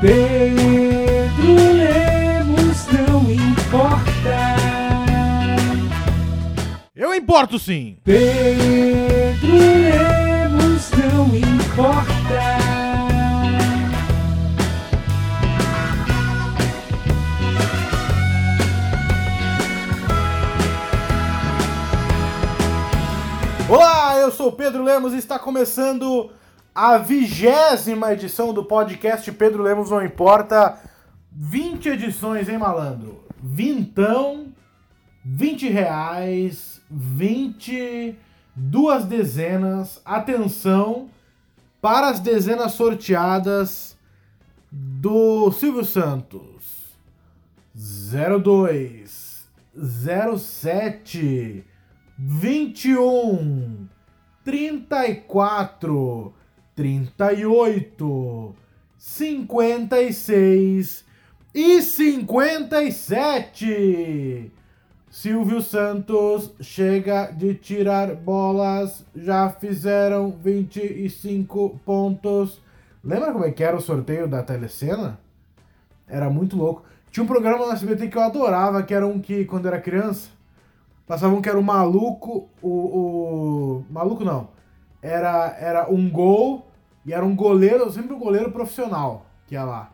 Pedro Lemos não importa. Eu importo sim. Pedro Lemos não importa. Olá, eu sou o Pedro Lemos e está começando a vigésima edição do podcast Pedro Lemos Não Importa. 20 edições, hein, malandro? Vintão, 20 reais, 20, duas dezenas. Atenção para as dezenas sorteadas do Silvio Santos. 02, 07, 21, 34, 38, 56 e 57. Silvio Santos chega de tirar bolas, já fizeram 25 pontos. Lembra como é que era o sorteio da telecena? Era muito louco. Tinha um programa no SBT que eu adorava, que era um que, quando era criança, passavam que era o maluco, o, o... Maluco não. Era, era um gol e era um goleiro, sempre um goleiro profissional que ia lá.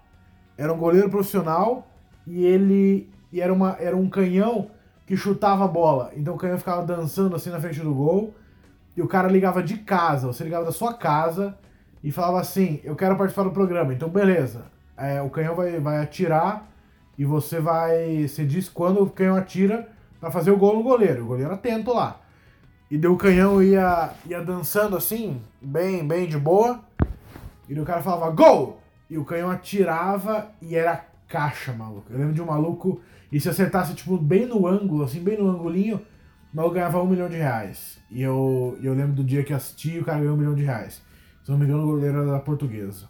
Era um goleiro profissional e ele e era, uma, era um canhão que chutava a bola. Então o canhão ficava dançando assim na frente do gol e o cara ligava de casa, você ligava da sua casa e falava assim: Eu quero participar do programa. Então, beleza. É, o canhão vai, vai atirar e você vai. Você diz quando o canhão atira para fazer o gol no goleiro. O goleiro atento lá. E deu o canhão ia, ia dançando assim, bem, bem de boa. E o cara falava gol! E o canhão atirava e era caixa, maluco. Eu lembro de um maluco, e se acertasse, tipo, bem no ângulo, assim, bem no angulinho, o maluco ganhava um milhão de reais. E eu, eu lembro do dia que assisti o cara ganhou um milhão de reais. Se não me engano, o goleiro era da portuguesa.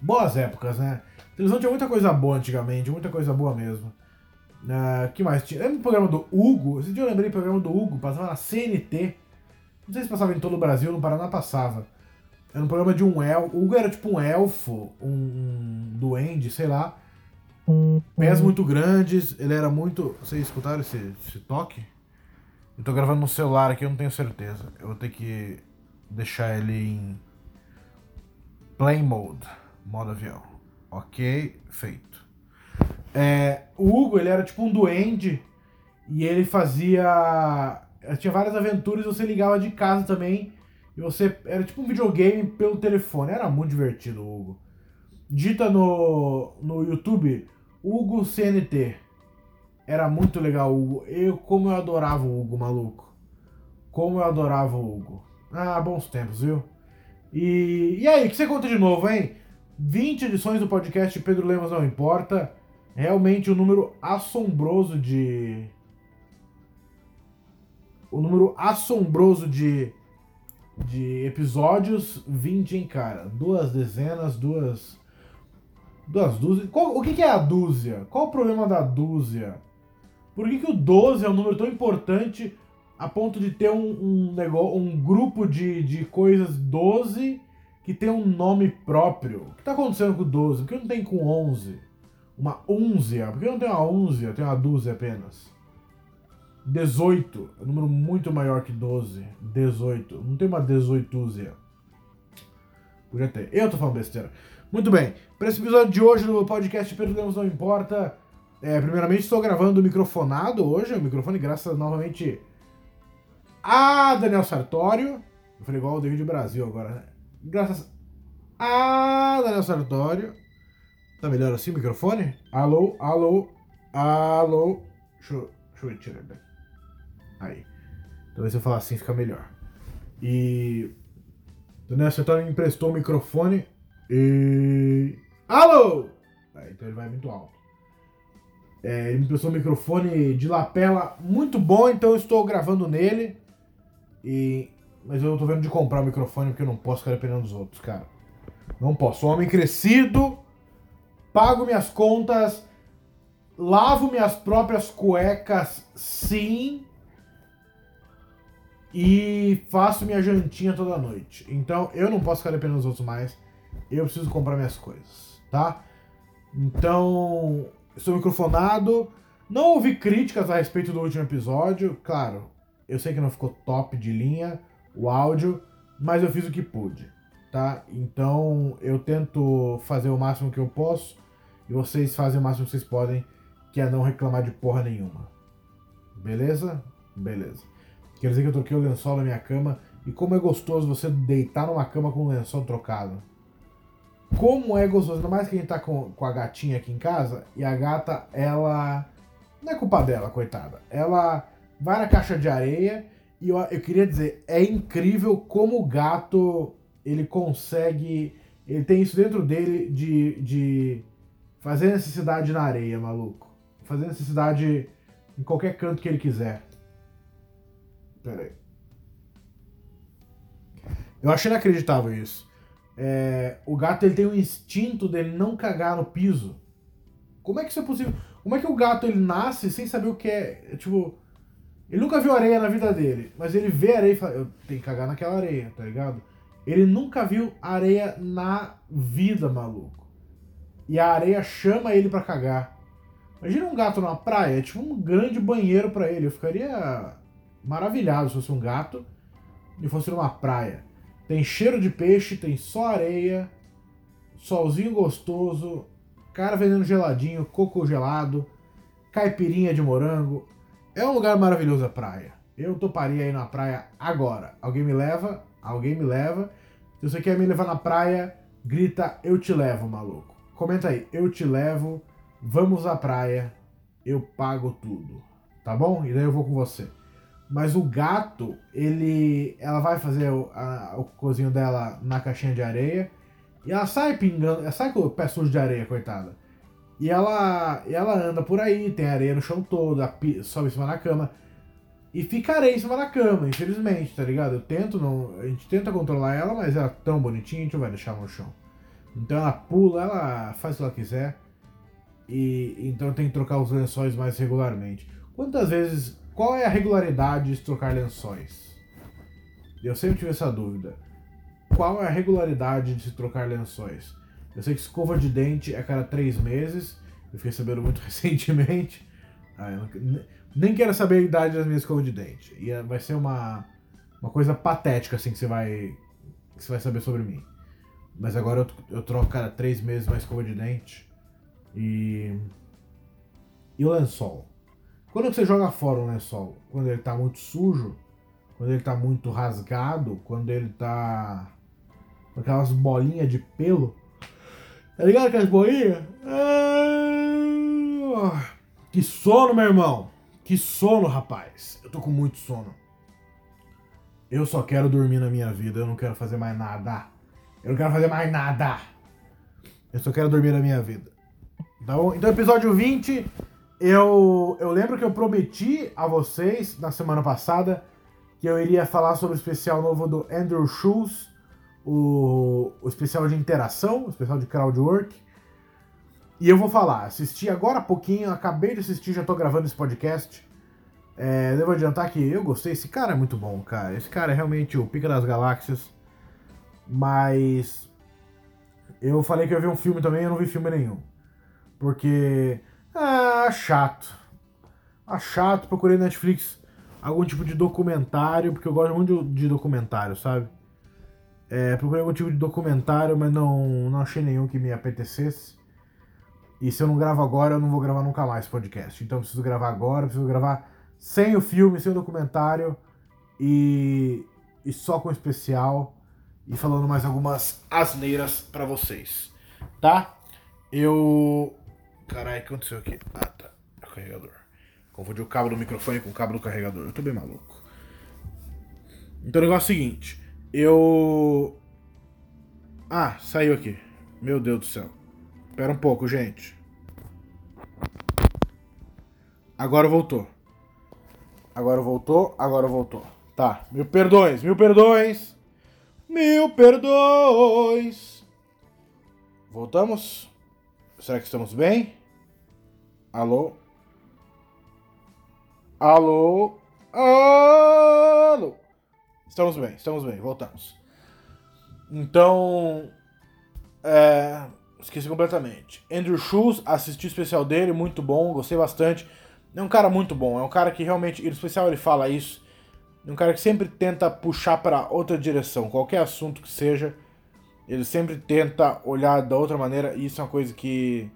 Boas épocas, né? A televisão tinha muita coisa boa antigamente, muita coisa boa mesmo. Uh, que mais tinha? Lembra do programa do Hugo? Esse dia eu lembrei do programa do Hugo, passava na CNT. Não sei se passava em todo o Brasil, no Paraná passava. Era um programa de um elfo. O Hugo era tipo um elfo, um, duende, sei lá. Pés muito grandes, ele era muito. Vocês escutaram esse, esse toque? Eu tô gravando no celular aqui, eu não tenho certeza. Eu vou ter que deixar ele em play mode, modo avião. Ok, feito. É, o Hugo, ele era tipo um duende e ele fazia. Tinha várias aventuras e você ligava de casa também. E você. Era tipo um videogame pelo telefone. Era muito divertido Hugo. Digita no, no YouTube Hugo CNT. Era muito legal Hugo. Eu, como eu adorava o Hugo, maluco. Como eu adorava o Hugo. Ah, bons tempos, viu? E, e aí, o que você conta de novo, hein? 20 edições do podcast Pedro Lemos Não Importa. Realmente um número assombroso de. O um número assombroso de. De episódios. 20, hein, cara? Duas dezenas, duas. Duas dúzias. O que, que é a dúzia? Qual o problema da dúzia? Por que, que o 12 é um número tão importante a ponto de ter um, um, negócio, um grupo de, de coisas 12 que tem um nome próprio? O que está acontecendo com o 12? Por que não tem com 11? Uma únzia? Por que não tem uma únzia? Tem uma dúzia apenas. 18. É um número muito maior que 12. 18. Não tem uma 18 Podia ter. Eu tô falando besteira. Muito bem. Para esse episódio de hoje do podcast Perdemos Não Importa. É, primeiramente estou gravando microfonado hoje. O microfone, graças novamente a Daniel Sartório. Eu falei igual o David Brasil agora, né? Graças a Daniel Sartório. Tá melhor assim o microfone? Alô, alô, alô. Deixa eu, deixa eu tirar daqui. Aí. Talvez eu falar assim fica melhor. E. Daniel Sartório me emprestou o microfone. E. Alô! Aí, então ele vai muito alto. É, ele me emprestou um microfone de lapela muito bom, então eu estou gravando nele. E, mas eu tô vendo de comprar o microfone porque eu não posso ficar dependendo dos outros, cara. Não posso. Homem crescido, pago minhas contas, lavo minhas próprias cuecas, sim. E faço minha jantinha toda noite. Então eu não posso ficar dependendo dos outros mais. Eu preciso comprar minhas coisas. tá? Então, estou microfonado. Não ouvi críticas a respeito do último episódio. Claro, eu sei que não ficou top de linha o áudio, mas eu fiz o que pude, tá? Então, eu tento fazer o máximo que eu posso e vocês fazem o máximo que vocês podem, que é não reclamar de porra nenhuma. Beleza? Beleza. Quer dizer que eu troquei o lençol na minha cama e como é gostoso você deitar numa cama com o lençol trocado. Como é gostoso, ainda mais que a gente tá com, com a gatinha aqui em casa e a gata, ela. Não é culpa dela, coitada. Ela vai na caixa de areia e eu, eu queria dizer, é incrível como o gato ele consegue. Ele tem isso dentro dele de, de fazer necessidade na areia, maluco. Fazer necessidade em qualquer canto que ele quiser. Pera aí. Eu achei inacreditável isso. É, o gato ele tem um instinto dele não cagar no piso. Como é que isso é possível? Como é que o gato ele nasce sem saber o que é? Tipo, ele nunca viu areia na vida dele, mas ele vê areia e fala, eu tenho que cagar naquela areia, tá ligado? Ele nunca viu areia na vida, maluco. E a areia chama ele para cagar. Imagina um gato na praia, é tipo um grande banheiro para ele. Eu ficaria maravilhado se fosse um gato e fosse numa praia. Tem cheiro de peixe, tem só areia, solzinho gostoso, cara vendendo geladinho, coco gelado, caipirinha de morango. É um lugar maravilhoso a praia. Eu toparia ir na praia agora. Alguém me leva? Alguém me leva. Se você quer me levar na praia, grita eu te levo, maluco. Comenta aí, eu te levo, vamos à praia, eu pago tudo. Tá bom? E daí eu vou com você. Mas o gato, ele. Ela vai fazer o, a, o cozinho dela na caixinha de areia. E ela sai pingando. Ela sai com o pé sujo de areia, coitada. E ela, e ela anda por aí, tem areia no chão todo, sobe em cima da cama. E fica areia em cima da cama, infelizmente, tá ligado? Eu tento não. A gente tenta controlar ela, mas ela é tão bonitinha, a gente não vai deixar no chão. Então ela pula, ela faz o que ela quiser. E então tem que trocar os lençóis mais regularmente. Quantas vezes qual é a regularidade de trocar lençóis? Eu sempre tive essa dúvida. Qual é a regularidade de se trocar lençóis? Eu sei que escova de dente é a cada três meses. Eu fiquei sabendo muito recentemente. Ah, não, nem quero saber a idade das minhas escovas de dente. E vai ser uma, uma coisa patética assim que você vai que você vai saber sobre mim. Mas agora eu, eu troco cada três meses uma escova de dente. E. E o lençol? Quando você joga fora um lençol, quando ele tá muito sujo, quando ele tá muito rasgado, quando ele tá com aquelas bolinhas de pelo, tá ligado aquelas bolinhas? Ah, que sono, meu irmão! Que sono, rapaz! Eu tô com muito sono. Eu só quero dormir na minha vida, eu não quero fazer mais nada. Eu não quero fazer mais nada. Eu só quero dormir na minha vida. Então, então episódio 20 eu, eu lembro que eu prometi a vocês na semana passada que eu iria falar sobre o especial novo do Andrew Schultz, o, o especial de interação, o especial de crowdwork. E eu vou falar, assisti agora há pouquinho, acabei de assistir, já tô gravando esse podcast. É, devo adiantar que eu gostei, esse cara é muito bom, cara. Esse cara é realmente o pica das galáxias. Mas eu falei que eu ia ver um filme também, eu não vi filme nenhum. Porque ah, chato. Ah, chato. Procurei na Netflix algum tipo de documentário, porque eu gosto muito de documentário, sabe? É, procurei algum tipo de documentário, mas não, não achei nenhum que me apetecesse. E se eu não gravo agora, eu não vou gravar nunca mais podcast. Então eu preciso gravar agora, preciso gravar sem o filme, sem o documentário e, e só com especial e falando mais algumas asneiras para vocês, tá? Eu Caralho, o que aconteceu aqui? Ah, tá. É o carregador. Confundi o cabo do microfone com o cabo do carregador. Eu tô bem maluco. Então o negócio é o seguinte. Eu. Ah, saiu aqui. Meu Deus do céu. Espera um pouco, gente. Agora voltou. Agora voltou, agora voltou. Tá, mil perdões, mil perdões. Mil perdões. Voltamos? Será que estamos bem? Alô? Alô? Alô? Estamos bem, estamos bem, voltamos. Então. É, esqueci completamente. Andrew Schultz, assisti o especial dele, muito bom, gostei bastante. É um cara muito bom, é um cara que realmente, no especial ele fala isso, é um cara que sempre tenta puxar para outra direção, qualquer assunto que seja, ele sempre tenta olhar da outra maneira, e isso é uma coisa que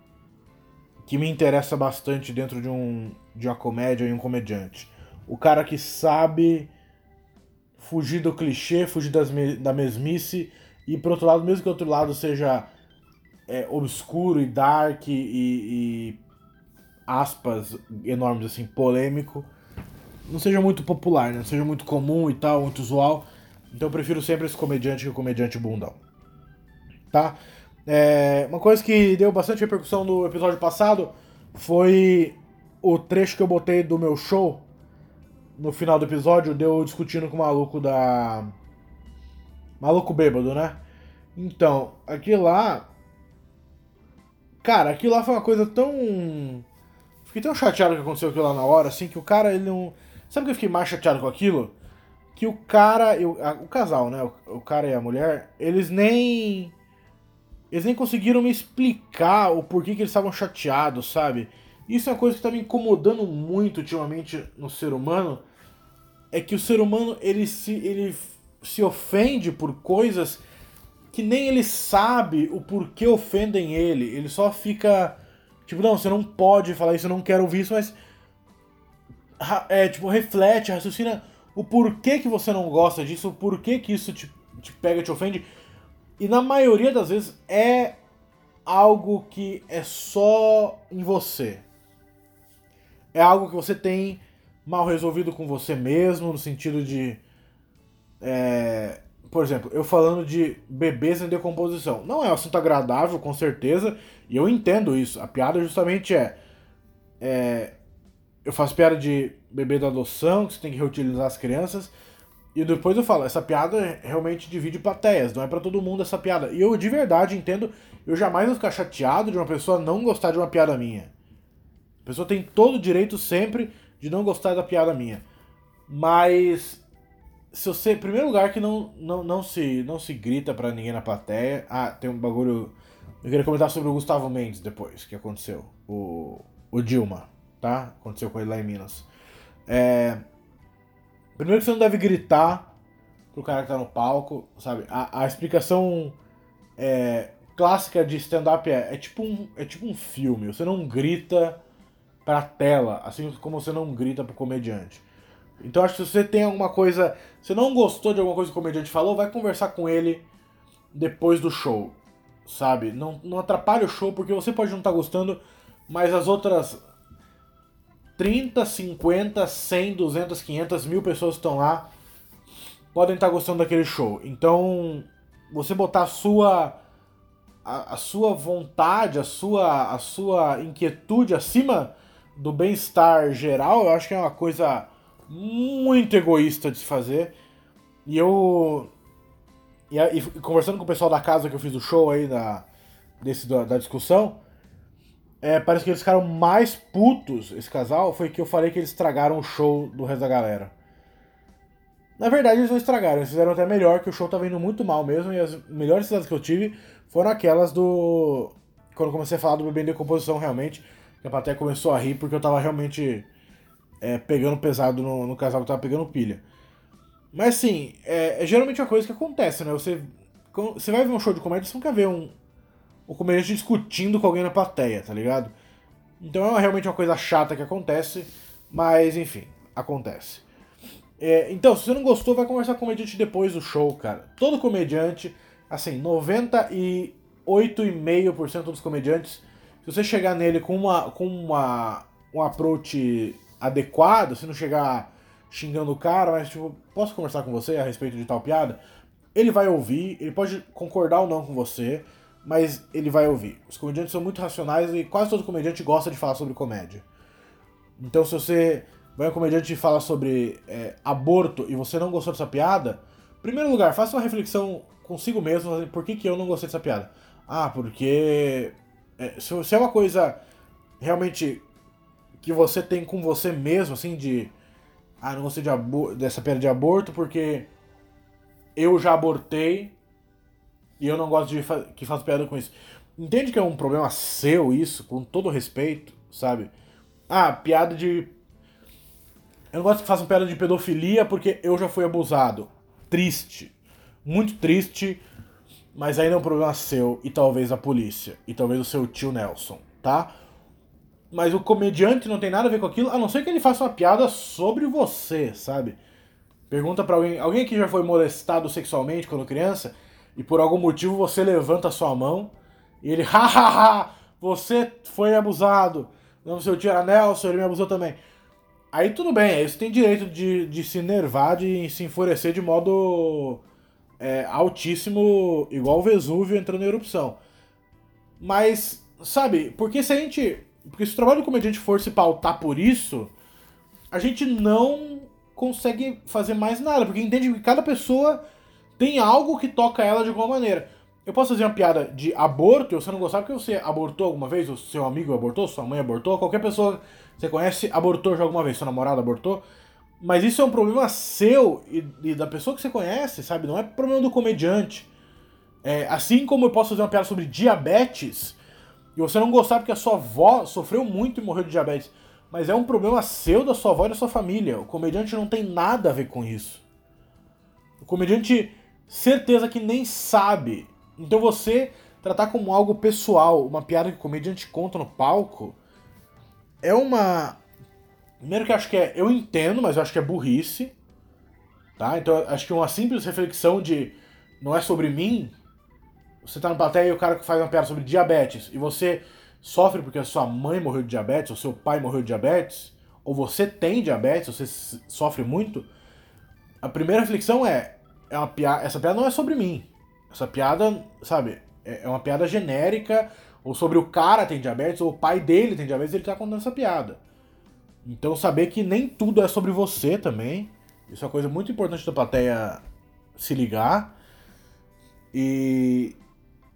que me interessa bastante dentro de um de uma comédia e um comediante. O cara que sabe fugir do clichê, fugir das, da mesmice e por outro lado, mesmo que o outro lado seja é, obscuro e dark e, e aspas enormes assim, polêmico, não seja muito popular, né? não seja muito comum e tal, muito usual. Então eu prefiro sempre esse comediante que o comediante bundão. Tá? É, uma coisa que deu bastante repercussão no episódio passado foi o trecho que eu botei do meu show no final do episódio, deu discutindo com o maluco da. Maluco bêbado, né? Então, aquilo lá. Cara, aquilo lá foi uma coisa tão. Fiquei tão chateado que aconteceu aquilo lá na hora, assim, que o cara, ele não. Sabe que eu fiquei mais chateado com aquilo? Que o cara. Eu, a, o casal, né? O, o cara e a mulher, eles nem. Eles nem conseguiram me explicar o porquê que eles estavam chateados, sabe? Isso é uma coisa que está me incomodando muito ultimamente no ser humano. É que o ser humano ele se, ele se ofende por coisas que nem ele sabe o porquê ofendem ele. Ele só fica. Tipo, não, você não pode falar isso, eu não quero ouvir isso, mas. É, tipo, reflete, raciocina o porquê que você não gosta disso, o porquê que isso te, te pega, te ofende. E na maioria das vezes é algo que é só em você é algo que você tem mal resolvido com você mesmo, no sentido de. É, por exemplo, eu falando de bebês em decomposição. Não é um assunto agradável, com certeza, e eu entendo isso. A piada justamente é. é eu faço piada de bebê da adoção, que você tem que reutilizar as crianças. E depois eu falo, essa piada realmente divide plateias, não é para todo mundo essa piada. E eu de verdade entendo, eu jamais vou ficar chateado de uma pessoa não gostar de uma piada minha. A pessoa tem todo o direito sempre de não gostar da piada minha. Mas se você, primeiro lugar que não não, não se não se grita para ninguém na plateia. Ah, tem um bagulho eu queria comentar sobre o Gustavo Mendes depois que aconteceu. O o Dilma, tá? Aconteceu com ele lá em Minas. É, primeiro que você não deve gritar pro cara que tá no palco, sabe? A, a explicação é, clássica de stand-up é, é, tipo um, é tipo um filme. Você não grita pra tela, assim como você não grita pro comediante. Então acho que se você tem alguma coisa. Se não gostou de alguma coisa que o comediante falou, vai conversar com ele depois do show. Sabe? Não, não atrapalhe o show, porque você pode não estar tá gostando, mas as outras 30, 50, 100, 200, 500 mil pessoas que estão lá podem estar tá gostando daquele show. Então, você botar a sua a, a, sua vontade, a sua a sua inquietude acima do bem-estar geral, eu acho que é uma coisa muito egoísta de se fazer. E eu. E, e conversando com o pessoal da casa que eu fiz o show aí da, desse, da, da discussão, é, parece que eles ficaram mais putos, esse casal, foi que eu falei que eles estragaram o show do resto da galera. Na verdade, eles não estragaram, eles fizeram até melhor, que o show tava indo muito mal mesmo, e as melhores cidades que eu tive foram aquelas do. Quando comecei a falar do bebê em decomposição, realmente que a plateia começou a rir porque eu tava realmente é, pegando pesado no, no casal que tava pegando pilha. Mas assim, é, é, geralmente uma coisa que acontece, né? Você, você vai ver um show de comédia, você nunca vê um, um comediante discutindo com alguém na plateia, tá ligado? Então é realmente uma coisa chata que acontece, mas enfim, acontece. É, então, se você não gostou, vai conversar com o comediante depois do show, cara. Todo comediante, assim, 98,5% dos comediantes se você chegar nele com uma com uma um approach adequado, se não chegar xingando o cara, mas tipo, posso conversar com você a respeito de tal piada? Ele vai ouvir, ele pode concordar ou não com você, mas ele vai ouvir. Os comediantes são muito racionais e quase todo comediante gosta de falar sobre comédia. Então se você vai um comediante e fala sobre é, aborto e você não gostou dessa piada, primeiro lugar, faça uma reflexão consigo mesmo, por que, que eu não gostei dessa piada? Ah, porque é, se, é uma coisa realmente que você tem com você mesmo, assim, de. Ah, não gostei de dessa pena de aborto porque eu já abortei e eu não gosto de fa que faça piada com isso. entende que é um problema seu isso, com todo respeito, sabe? Ah, piada de. Eu não gosto que façam piada de pedofilia porque eu já fui abusado. Triste. Muito triste, mas ainda é um problema seu e talvez a polícia. E talvez o seu tio Nelson, tá? Mas o comediante não tem nada a ver com aquilo, a não ser que ele faça uma piada sobre você, sabe? Pergunta para alguém, alguém aqui já foi molestado sexualmente quando criança e por algum motivo você levanta a sua mão e ele, hahaha, você foi abusado. Não, seu tio era Nelson, ele me abusou também. Aí tudo bem, aí você tem direito de, de se nervar, de se enfurecer de modo é, altíssimo, igual o Vesúvio entrando em erupção. Mas, sabe, porque se a gente. Porque se o trabalho do comediante for se pautar por isso, a gente não consegue fazer mais nada, porque entende que cada pessoa tem algo que toca ela de alguma maneira. Eu posso fazer uma piada de aborto e você não gostar porque você abortou alguma vez, o seu amigo abortou, sua mãe abortou, qualquer pessoa que você conhece abortou já alguma vez, seu namorado abortou. Mas isso é um problema seu e, e da pessoa que você conhece, sabe? Não é problema do comediante. É, assim como eu posso fazer uma piada sobre diabetes e você não gostar porque a sua avó sofreu muito e morreu de diabetes. Mas é um problema seu, da sua avó e da sua família. O comediante não tem nada a ver com isso. O comediante, certeza que nem sabe então você tratar como algo pessoal, uma piada que o comediante conta no palco, é uma. Primeiro que eu acho que é. Eu entendo, mas eu acho que é burrice. Tá? Então acho que uma simples reflexão de não é sobre mim. Você tá na plateia e o cara que faz uma piada sobre diabetes e você sofre porque a sua mãe morreu de diabetes, ou seu pai morreu de diabetes, ou você tem diabetes, você sofre muito. A primeira reflexão é, é uma piada, essa piada não é sobre mim. Essa piada, sabe, é, é uma piada genérica, ou sobre o cara tem diabetes, ou o pai dele tem diabetes, ele tá contando essa piada. Então saber que nem tudo é sobre você também. Isso é uma coisa muito importante da plateia se ligar. E,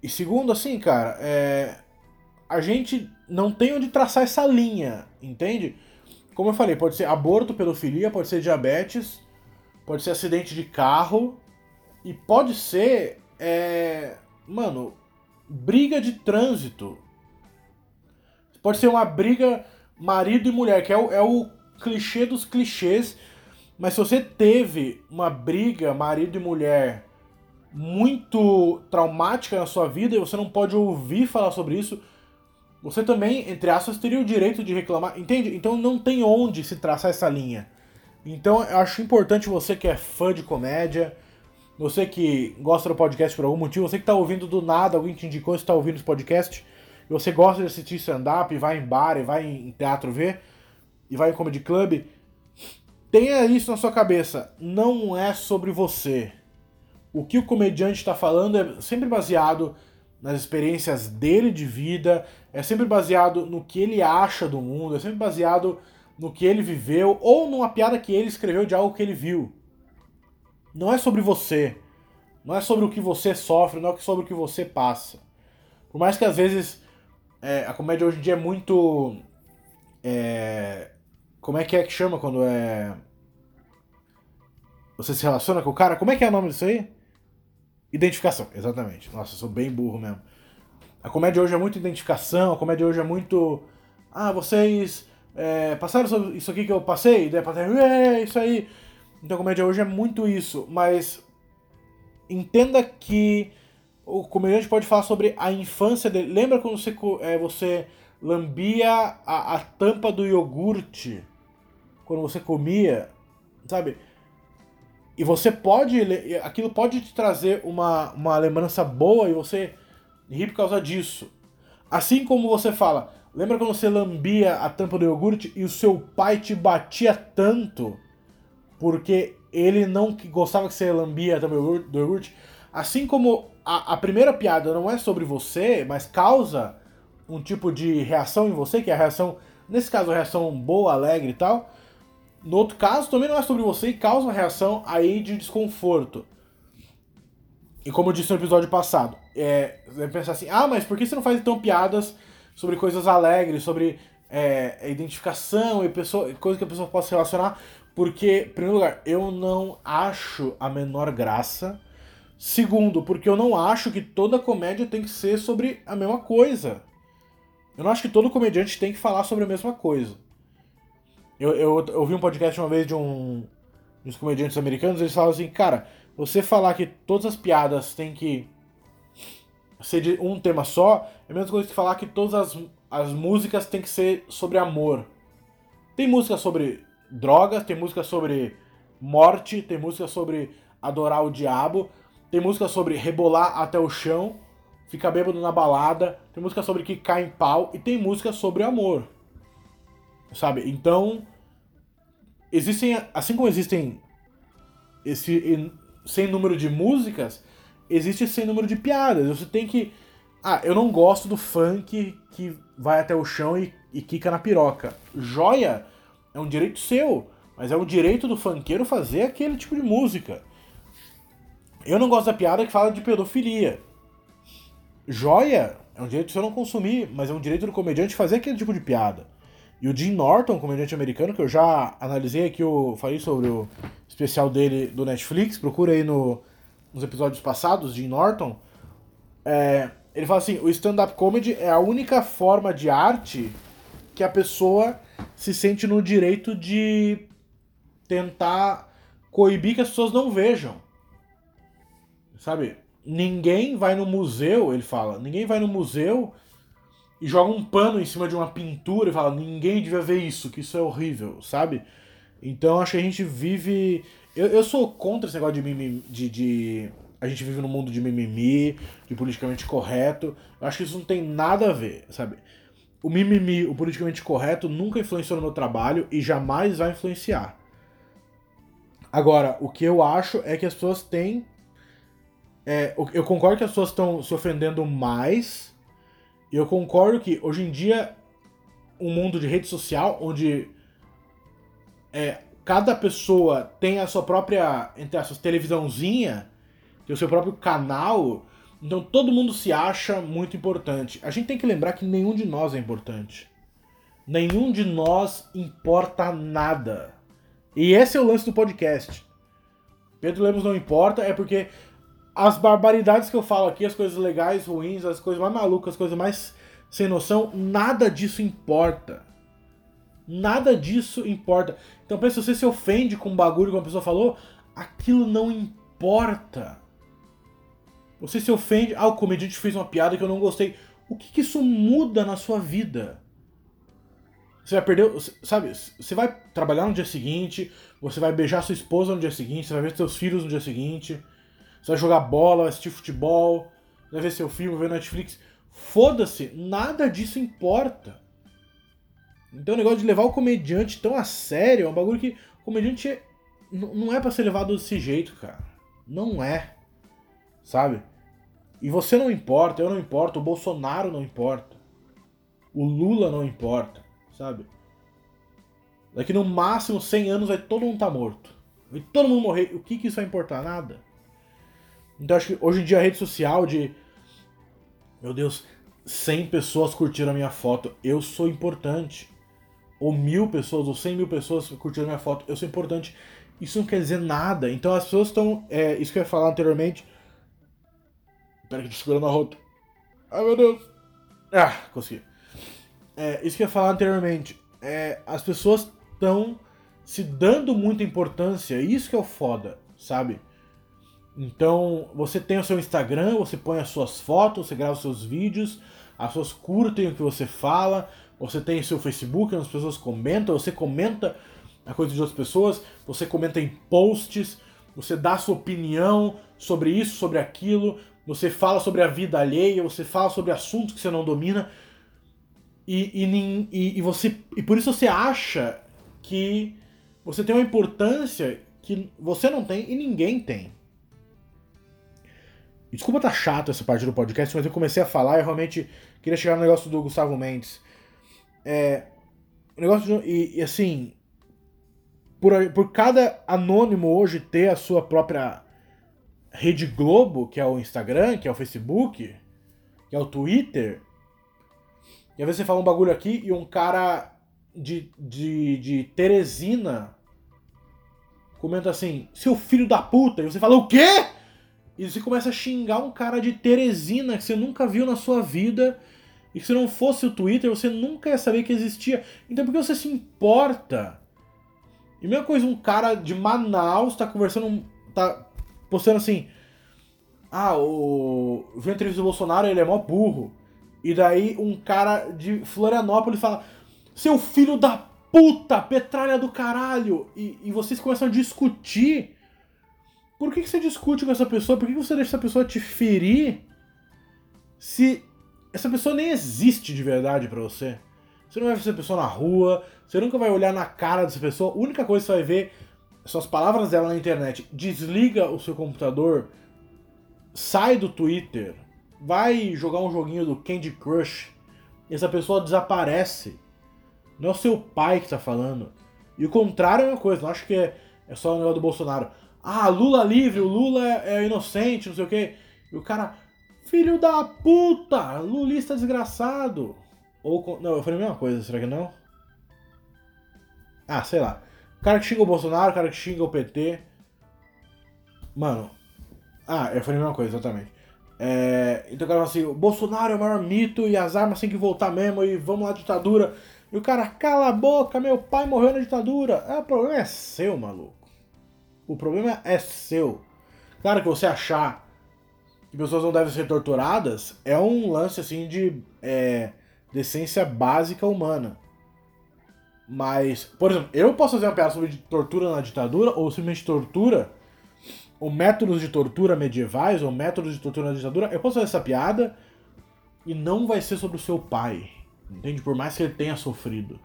e segundo, assim, cara, é, a gente não tem onde traçar essa linha, entende? Como eu falei, pode ser aborto, pedofilia, pode ser diabetes, pode ser acidente de carro, e pode ser é. Mano, briga de trânsito. Pode ser uma briga marido e mulher, que é o, é o clichê dos clichês. Mas se você teve uma briga marido e mulher muito traumática na sua vida e você não pode ouvir falar sobre isso, você também, entre aspas, teria o direito de reclamar. Entende? Então não tem onde se traçar essa linha. Então eu acho importante você que é fã de comédia você que gosta do podcast por algum motivo, você que está ouvindo do nada, alguém te indicou, você está ouvindo esse podcast, e você gosta de assistir stand-up, vai em bar, e vai em teatro ver, e vai em comedy club, tenha isso na sua cabeça. Não é sobre você. O que o comediante está falando é sempre baseado nas experiências dele de vida, é sempre baseado no que ele acha do mundo, é sempre baseado no que ele viveu ou numa piada que ele escreveu de algo que ele viu não é sobre você. Não é sobre o que você sofre, não é sobre o que você passa. Por mais que às vezes é, a comédia hoje em dia é muito. É, como é que é que chama quando é. Você se relaciona com o cara? Como é que é o nome disso aí? Identificação, exatamente. Nossa, eu sou bem burro mesmo. A comédia hoje é muito identificação, a comédia hoje é muito. Ah, vocês é, passaram isso aqui que eu passei? Daí a é, isso aí. Então a comédia hoje é muito isso, mas entenda que o comediante pode falar sobre a infância dele. Lembra quando você, é, você lambia a, a tampa do iogurte quando você comia, sabe? E você pode. Aquilo pode te trazer uma, uma lembrança boa e você ri por causa disso. Assim como você fala, lembra quando você lambia a tampa do iogurte e o seu pai te batia tanto porque ele não gostava que você lambia também do iogurte. Assim como a, a, primeira piada não é sobre você, mas causa um tipo de reação em você, que é a reação, nesse caso, a reação boa, alegre e tal. No outro caso, também não é sobre você e causa uma reação aí de desconforto. E como eu disse no episódio passado, é, você vai pensar assim, ah, mas por que você não faz então piadas sobre coisas alegres, sobre é, identificação e pessoa, coisa que a pessoa possa relacionar? Porque, em primeiro lugar, eu não acho a menor graça Segundo, porque eu não acho que toda comédia tem que ser sobre a mesma coisa. Eu não acho que todo comediante tem que falar sobre a mesma coisa. Eu, eu, eu ouvi um podcast uma vez de um dos comediantes americanos, eles falam assim, cara, você falar que todas as piadas têm que ser de um tema só, é a mesma coisa que falar que todas as, as músicas têm que ser sobre amor. Tem música sobre drogas, tem música sobre morte, tem música sobre adorar o diabo, tem música sobre rebolar até o chão, ficar bêbado na balada, tem música sobre que cai em pau e tem música sobre amor. Sabe? Então, existem, assim como existem esse sem número de músicas, existe sem número de piadas. Você tem que. Ah, eu não gosto do funk que vai até o chão e, e quica na piroca. Joia é um direito seu, mas é o direito do funkeiro fazer aquele tipo de música. Eu não gosto da piada que fala de pedofilia. Joia é um direito seu não consumir, mas é um direito do comediante fazer aquele tipo de piada. E o Jim Norton, comediante americano, que eu já analisei aqui, eu falei sobre o especial dele do Netflix, procura aí no, nos episódios passados, Jim Norton. É, ele fala assim: o stand-up comedy é a única forma de arte que a pessoa se sente no direito de tentar coibir que as pessoas não vejam. Sabe? Ninguém vai no museu, ele fala, ninguém vai no museu e joga um pano em cima de uma pintura e fala: ninguém devia ver isso, que isso é horrível, sabe? Então acho que a gente vive. Eu, eu sou contra esse negócio de, mimimi, de, de. A gente vive num mundo de mimimi, de politicamente correto. Eu acho que isso não tem nada a ver, sabe? O mimimi, o politicamente correto, nunca influenciou no meu trabalho e jamais vai influenciar. Agora, o que eu acho é que as pessoas têm. É, eu concordo que as pessoas estão se ofendendo mais eu concordo que hoje em dia, um mundo de rede social, onde é, cada pessoa tem a sua própria, entre essas, televisãozinha, tem o seu próprio canal, então todo mundo se acha muito importante. A gente tem que lembrar que nenhum de nós é importante. Nenhum de nós importa nada. E esse é o lance do podcast. Pedro Lemos não importa, é porque as barbaridades que eu falo aqui, as coisas legais, ruins, as coisas mais malucas, as coisas mais sem noção, nada disso importa. Nada disso importa. Então pensa, você se ofende com um bagulho que uma pessoa falou, aquilo não importa. Você se ofende, ah, o comediante fez uma piada que eu não gostei. O que, que isso muda na sua vida? Você vai perder, sabe? Você vai trabalhar no dia seguinte, você vai beijar sua esposa no dia seguinte, você vai ver seus filhos no dia seguinte. Você vai jogar bola, vai assistir futebol, vai ver seu filme, vai ver Netflix. Foda-se, nada disso importa. Então o negócio de levar o comediante tão a sério é um bagulho que o comediante é, não é para ser levado desse jeito, cara. Não é. Sabe? E você não importa, eu não importo, o Bolsonaro não importa. O Lula não importa, sabe? Daqui no máximo 100 anos vai todo mundo tá morto. Vai todo mundo morrer. O que, que isso vai importar? Nada. Então acho que hoje em dia a rede social de. Meu Deus, 100 pessoas curtiram a minha foto, eu sou importante. Ou mil pessoas, ou 100 mil pessoas curtiram a minha foto, eu sou importante. Isso não quer dizer nada. Então as pessoas estão. É, isso que eu ia falar anteriormente. Pera que eu tô segurando a rota. Ai meu Deus. Ah, consegui. É, isso que eu ia falar anteriormente. É, as pessoas estão se dando muita importância. Isso que é o foda, sabe? Então, você tem o seu Instagram, você põe as suas fotos, você grava os seus vídeos, as pessoas curtem o que você fala, você tem o seu Facebook, as pessoas comentam, você comenta a coisa de outras pessoas, você comenta em posts, você dá sua opinião sobre isso, sobre aquilo, você fala sobre a vida alheia, você fala sobre assuntos que você não domina, e, e, e, e você, e por isso você acha que você tem uma importância que você não tem e ninguém tem. Desculpa tá chato essa parte do podcast, mas eu comecei a falar e eu realmente queria chegar no negócio do Gustavo Mendes. É. O negócio de, e, e, assim. Por, por cada anônimo hoje ter a sua própria rede Globo, que é o Instagram, que é o Facebook, que é o Twitter. E às vezes você fala um bagulho aqui e um cara de, de, de Teresina comenta assim, seu filho da puta, e você fala, o quê? E você começa a xingar um cara de Teresina que você nunca viu na sua vida. E que se não fosse o Twitter, você nunca ia saber que existia. Então por que você se importa? E mesma coisa, um cara de Manaus tá conversando, tá postando assim, ah, o. Vi a entrevista do Bolsonaro, ele é mó burro. E daí um cara de Florianópolis fala: Seu filho da puta, petralha do caralho! E, e vocês começam a discutir. Por que, que você discute com essa pessoa? Por que, que você deixa essa pessoa te ferir? Se essa pessoa nem existe de verdade para você. Você não vai ver essa pessoa na rua, você nunca vai olhar na cara dessa pessoa. A única coisa que você vai ver são as palavras dela na internet. Desliga o seu computador, sai do Twitter, vai jogar um joguinho do Candy Crush, e essa pessoa desaparece. Não é o seu pai que tá falando. E o contrário é uma coisa, não acho que é, é só o negócio do Bolsonaro. Ah, Lula livre, o Lula é, é inocente, não sei o quê. E o cara, filho da puta, lulista desgraçado. Ou, não, eu falei a mesma coisa, será que não? Ah, sei lá. O cara que xinga o Bolsonaro, o cara que xinga o PT. Mano. Ah, eu falei a mesma coisa, exatamente. É, então o cara fala assim, o Bolsonaro é o maior mito e as armas têm que voltar mesmo e vamos lá, ditadura. E o cara, cala a boca, meu pai morreu na ditadura. É, o problema é seu, maluco. O problema é seu. Claro que você achar que pessoas não devem ser torturadas é um lance assim de é, decência básica humana. Mas, por exemplo, eu posso fazer uma piada sobre tortura na ditadura ou simplesmente tortura ou métodos de tortura medievais, ou métodos de tortura na ditadura, eu posso fazer essa piada e não vai ser sobre o seu pai. Entende? Por mais que ele tenha sofrido.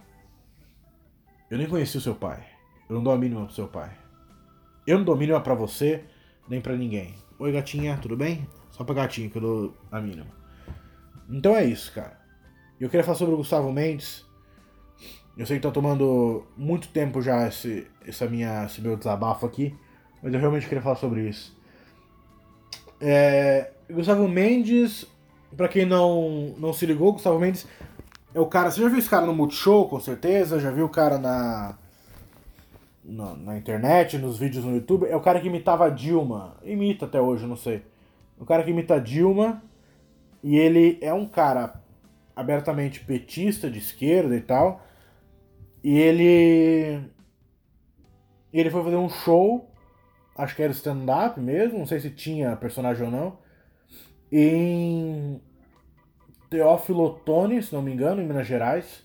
Eu nem conheci o seu pai. Eu não dou a mínima pro seu pai. Eu não dou mínima pra você, nem pra ninguém. Oi, gatinha, tudo bem? Só pra gatinha que eu dou a mínima. Então é isso, cara. Eu queria falar sobre o Gustavo Mendes. Eu sei que tá tomando muito tempo já esse, essa minha, esse meu desabafo aqui mas eu realmente queria falar sobre isso. É, Gustavo Mendes, para quem não, não se ligou, Gustavo Mendes é o cara. Você já viu esse cara no Multishow, com certeza? Já viu o cara na, na, na, internet, nos vídeos no YouTube? É o cara que imitava a Dilma. Imita até hoje, não sei. O cara que imita a Dilma. E ele é um cara abertamente petista, de esquerda e tal. E ele. Ele foi fazer um show acho que era stand-up mesmo, não sei se tinha personagem ou não, em Teófilo Otoni, se não me engano, em Minas Gerais.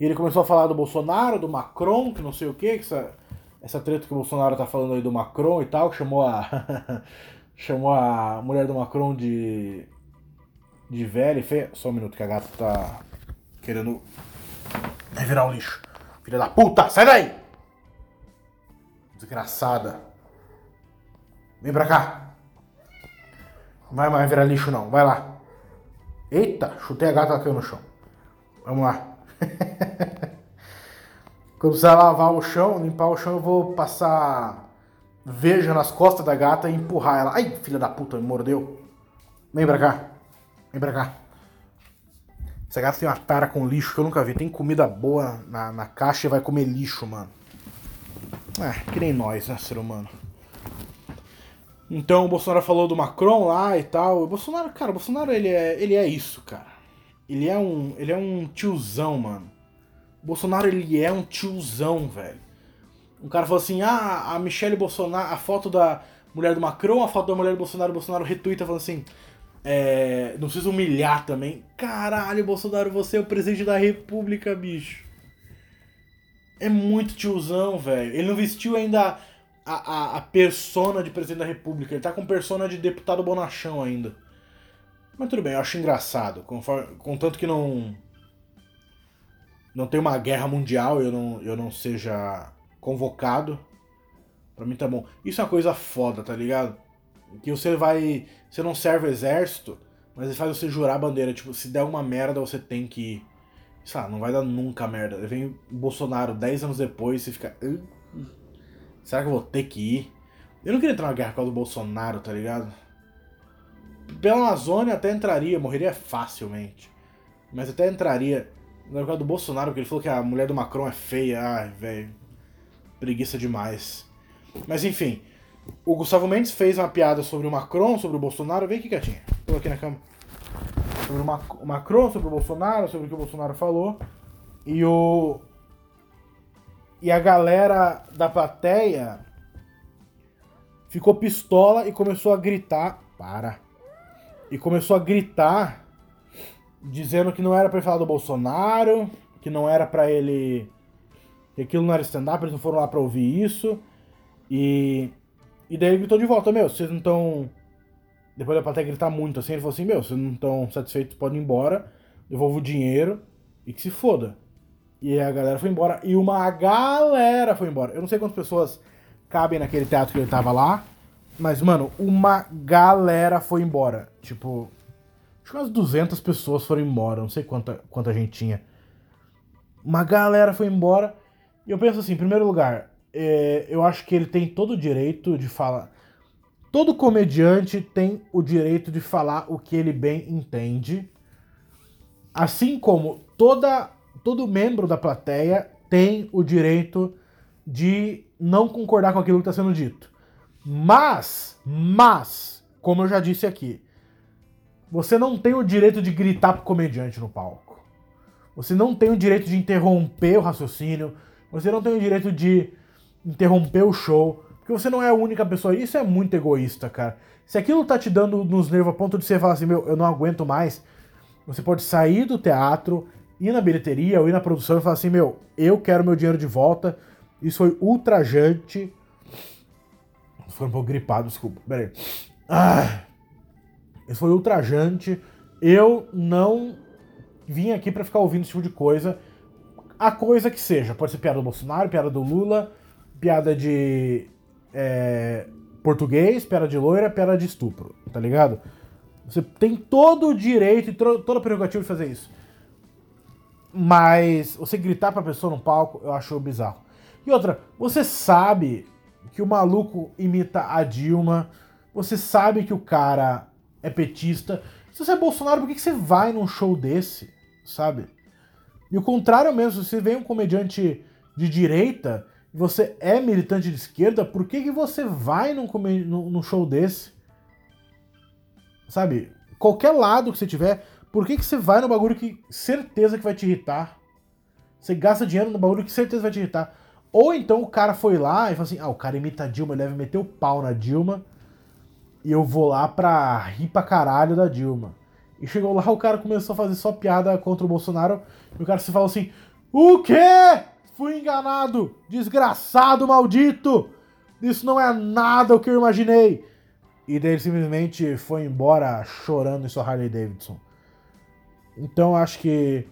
E ele começou a falar do Bolsonaro, do Macron, que não sei o que, que essa, essa treta que o Bolsonaro tá falando aí do Macron e tal, que chamou a. chamou a mulher do Macron de. de velha e feia. Só um minuto que a gata tá querendo virar o lixo. Filha da puta, sai daí! Desgraçada. Vem pra cá. Não vai mais virar lixo não, vai lá. Eita, chutei a gata, caiu no chão. Vamos lá. Quando precisar lavar o chão, limpar o chão, eu vou passar veja nas costas da gata e empurrar ela. Ai, filha da puta, me mordeu. Vem pra cá. Vem pra cá. Essa gata tem uma tara com lixo que eu nunca vi. Tem comida boa na, na caixa e vai comer lixo, mano. É, que nem nós, né, ser humano. Então o Bolsonaro falou do Macron lá e tal. O Bolsonaro, cara, o Bolsonaro ele é, ele é isso, cara. Ele é um, ele é um tiozão, mano. Bolsonaro ele é um tiozão, velho. Um cara falou assim: "Ah, a Michelle Bolsonaro, a foto da mulher do Macron, a foto da mulher do Bolsonaro, o Bolsonaro retuita falando assim: é, não precisa humilhar também. Caralho, Bolsonaro, você é o presidente da República, bicho. É muito tiozão, velho. Ele não vestiu ainda a, a, a persona de presidente da república. Ele tá com persona de deputado bonachão ainda. Mas tudo bem, eu acho engraçado. Conforme, contanto que não. Não tem uma guerra mundial eu não, eu não seja convocado. Pra mim tá bom. Isso é uma coisa foda, tá ligado? Que você vai. Você não serve o exército, mas ele faz você jurar a bandeira. Tipo, se der uma merda, você tem que ir. Sei lá, não vai dar nunca merda. Vem Bolsonaro 10 anos depois e fica. Será que eu vou ter que ir? Eu não queria entrar na guerra por causa do Bolsonaro, tá ligado? Pela Amazônia até entraria, morreria facilmente. Mas até entraria. Por causa do Bolsonaro, porque ele falou que a mulher do Macron é feia. Ai, velho. Preguiça demais. Mas enfim. O Gustavo Mendes fez uma piada sobre o Macron, sobre o Bolsonaro. Vem aqui, gatinha. Aqui na cama. Sobre o, Mac o Macron, sobre o Bolsonaro, sobre o que o Bolsonaro falou. E o. E a galera da plateia ficou pistola e começou a gritar. Para. E começou a gritar dizendo que não era pra ele falar do Bolsonaro, que não era pra ele. que aquilo não era stand-up, eles não foram lá pra ouvir isso. E. E daí ele gritou de volta: Meu, vocês não estão. Depois da plateia gritar muito assim, ele falou assim: Meu, vocês não estão satisfeitos, podem ir embora, devolvo o dinheiro e que se foda. E a galera foi embora. E uma galera foi embora. Eu não sei quantas pessoas cabem naquele teatro que ele tava lá. Mas, mano, uma galera foi embora. Tipo, acho que umas 200 pessoas foram embora. Não sei quanta, quanta gente tinha. Uma galera foi embora. E eu penso assim, em primeiro lugar, é, eu acho que ele tem todo o direito de falar. Todo comediante tem o direito de falar o que ele bem entende. Assim como toda, todo membro da plateia tem o direito de não concordar com aquilo que está sendo dito. Mas, mas, como eu já disse aqui, você não tem o direito de gritar pro comediante no palco. Você não tem o direito de interromper o raciocínio. Você não tem o direito de interromper o show. Porque você não é a única pessoa. Isso é muito egoísta, cara. Se aquilo tá te dando nos nervos a ponto de você falar assim, meu, eu não aguento mais, você pode sair do teatro, ir na bilheteria ou ir na produção e falar assim, meu, eu quero meu dinheiro de volta. Isso foi ultrajante. Foi um pouco gripado, desculpa. Pera aí. Ah, isso foi ultrajante. Eu não vim aqui para ficar ouvindo esse tipo de coisa. A coisa que seja. Pode ser piada do Bolsonaro, piada do Lula, piada de é, português, piada de loira, piada de estupro. Tá ligado? Você tem todo o direito e toda a prerrogativa de fazer isso. Mas você gritar pra pessoa no palco, eu acho bizarro. E outra, você sabe que o maluco imita a Dilma, você sabe que o cara é petista. Se você é Bolsonaro, por que, você vai num show desse? Sabe? E o contrário mesmo, se você vem um comediante de direita e você é militante de esquerda, por que, que você vai num, num, num show desse? Sabe? Qualquer lado que você tiver, por que, que você vai no bagulho que certeza que vai te irritar? Você gasta dinheiro no bagulho que certeza vai te irritar. Ou então o cara foi lá e falou assim: ah, o cara imita a Dilma, ele deve meter o pau na Dilma. E eu vou lá pra rir pra caralho da Dilma. E chegou lá, o cara começou a fazer só piada contra o Bolsonaro. E o cara se falou assim: O quê? Fui enganado! Desgraçado maldito! Isso não é nada o que eu imaginei! E daí ele simplesmente foi embora chorando em sua Harley Davidson. Então acho que.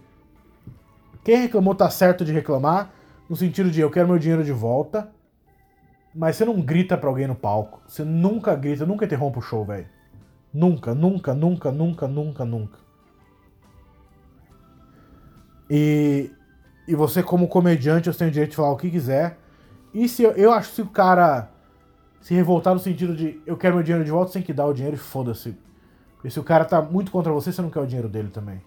Quem reclamou tá certo de reclamar. No sentido de eu quero meu dinheiro de volta. Mas você não grita pra alguém no palco. Você nunca grita, nunca interrompe o show, velho. Nunca, nunca, nunca, nunca, nunca, nunca. E, e você, como comediante, você tem o direito de falar o que quiser. E se eu, eu acho que se o cara se revoltar no sentido de eu quero meu dinheiro de volta, tem que dar o dinheiro e foda-se. Porque se o cara tá muito contra você, você não quer o dinheiro dele também.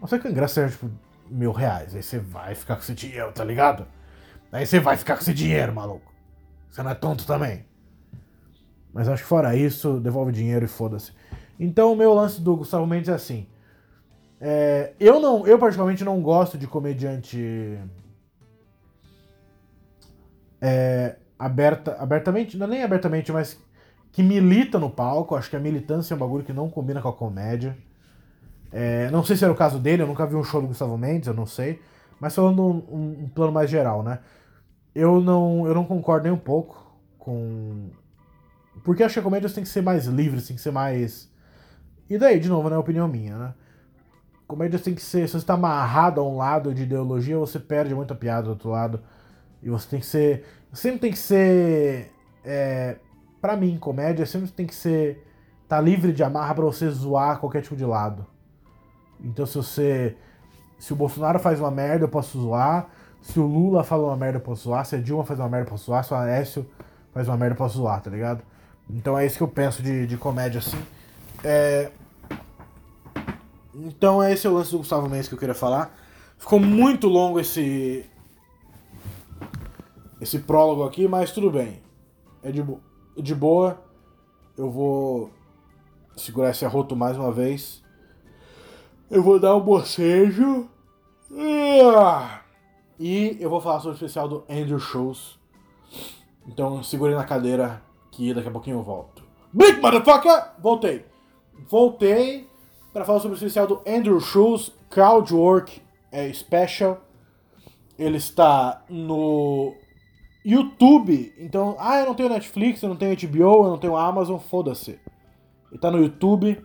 Não sei que o ingresso seja, tipo, mil reais. Aí você vai ficar com esse dinheiro, tá ligado? Aí você vai ficar com esse dinheiro, maluco. Você não é tonto também. Mas acho que fora isso, devolve dinheiro e foda-se. Então o meu lance do Gustavo Mendes é assim. É, eu não, eu particularmente não gosto de comediante é, aberta, abertamente, não é nem abertamente, mas que milita no palco. Acho que a militância é um bagulho que não combina com a comédia. É, não sei se era o caso dele, eu nunca vi um show do Gustavo Mendes, eu não sei. Mas falando um, um, plano mais geral, né? Eu não, eu não concordo nem um pouco com. Porque acho que a comédia tem que ser mais livre, tem que ser mais. E daí, de novo, não é opinião minha, né? Comédia tem que ser. Se você está amarrado a um lado de ideologia, você perde muita piada do outro lado. E você tem que ser. Sempre tem que ser. É, para mim, comédia sempre tem que ser. Tá livre de amarra para você zoar qualquer tipo de lado. Então se você. Se o Bolsonaro faz uma merda, eu posso zoar. Se o Lula fala uma merda, eu posso zoar. Se a Dilma faz uma merda, eu posso zoar. Se o Aécio faz uma merda, eu posso zoar, tá ligado? Então é isso que eu penso de, de comédia, assim. É... Então é esse o lance do Gustavo Mendes que eu queria falar. Ficou muito longo esse. Esse prólogo aqui, mas tudo bem. É de boa. de boa. Eu vou segurar esse arroto mais uma vez. Eu vou dar um bocejo. E eu vou falar sobre o especial do Andrew Shows. Então segure na cadeira que daqui a pouquinho eu volto. Big motherfucker! Voltei. Voltei para falar sobre o especial do Andrew Schultz, Crowdwork é, Special. Ele está no YouTube. Então, ah, eu não tenho Netflix, eu não tenho HBO, eu não tenho Amazon, foda-se. Ele tá no YouTube.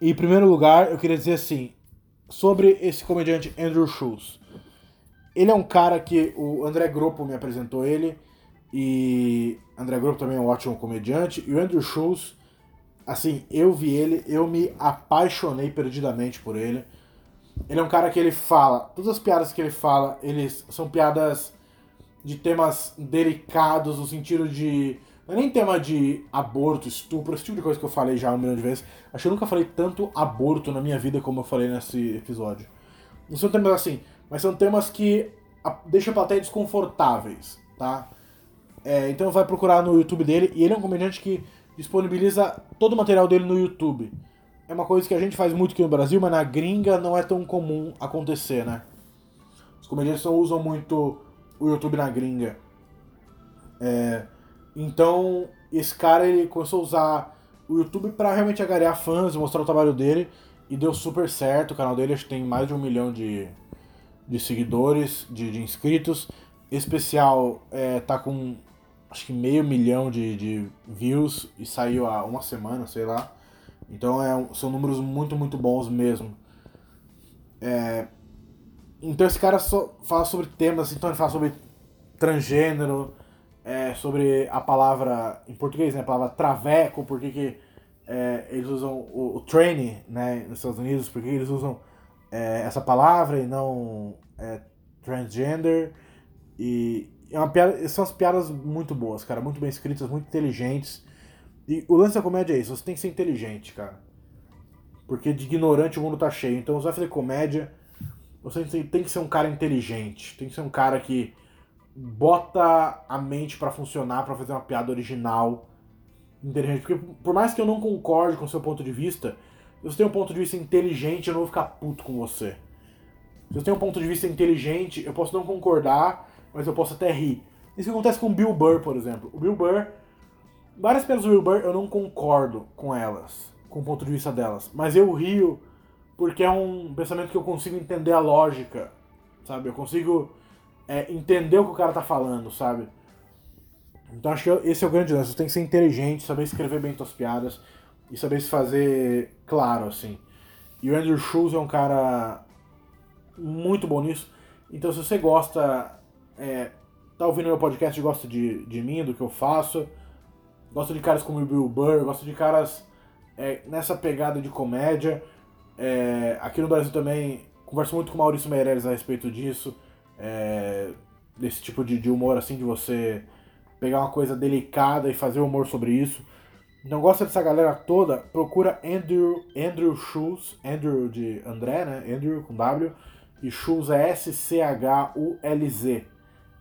Em primeiro lugar, eu queria dizer assim, sobre esse comediante Andrew Schultz. Ele é um cara que o André Gruppo me apresentou ele. E André Gruppo também é um ótimo comediante. E o Andrew Schultz, assim, eu vi ele, eu me apaixonei perdidamente por ele. Ele é um cara que ele fala, todas as piadas que ele fala, eles são piadas de temas delicados, no sentido de. Não é nem tema de aborto, estupro, esse tipo de coisa que eu falei já um milhão de vezes. Acho que eu nunca falei tanto aborto na minha vida como eu falei nesse episódio. Não são temas assim, mas são temas que deixam a plateia desconfortáveis, tá? É, então vai procurar no YouTube dele, e ele é um comediante que disponibiliza todo o material dele no YouTube. É uma coisa que a gente faz muito aqui no Brasil, mas na gringa não é tão comum acontecer, né? Os comediantes não usam muito o YouTube na gringa. É, então, esse cara ele começou a usar o YouTube para realmente agariar fãs, mostrar o trabalho dele, e deu super certo. O canal dele acho que tem mais de um milhão de, de seguidores, de, de inscritos. Especial é, tá com acho que meio milhão de, de views e saiu há uma semana, sei lá. Então é, são números muito, muito bons mesmo. É, então esse cara só fala sobre temas, então ele fala sobre transgênero, é, sobre a palavra, em português, né, a palavra traveco, por que, que é, eles usam o, o trainee, né, nos Estados Unidos, por que eles usam é, essa palavra e não é, transgender. E é uma piada, são as piadas muito boas, cara, muito bem escritas, muito inteligentes. E o lance da comédia é isso, você tem que ser inteligente, cara. Porque de ignorante o mundo tá cheio. Então você vai fazer comédia, você tem que ser um cara inteligente. Tem que ser um cara que bota a mente para funcionar, para fazer uma piada original, inteligente. Porque por mais que eu não concorde com o seu ponto de vista, se você tem um ponto de vista inteligente, eu não vou ficar puto com você. Se você tem um ponto de vista inteligente, eu posso não concordar, mas eu posso até rir. Isso acontece com o Bill Burr, por exemplo. O Bill Burr Várias piadas do Will Burr eu não concordo com elas, com o ponto de vista delas. Mas eu rio porque é um pensamento que eu consigo entender a lógica, sabe? Eu consigo é, entender o que o cara tá falando, sabe? Então acho que esse é o grande lance. Você tem que ser inteligente, saber escrever bem suas piadas e saber se fazer claro, assim. E o Andrew Schultz é um cara muito bom nisso. Então se você gosta, é, tá ouvindo meu podcast e gosta de, de mim, do que eu faço, Gosto de caras como o Bill Burr, gosto de caras é, nessa pegada de comédia. É, aqui no Brasil também converso muito com o Maurício Meirelles a respeito disso. É, desse tipo de, de, humor assim, de você pegar uma coisa delicada e fazer humor sobre isso. Não gosta dessa galera toda? Procura Andrew, Andrew Schulz, Andrew de André, né? Andrew com W. E Schulz é S-C-H-U-L-Z.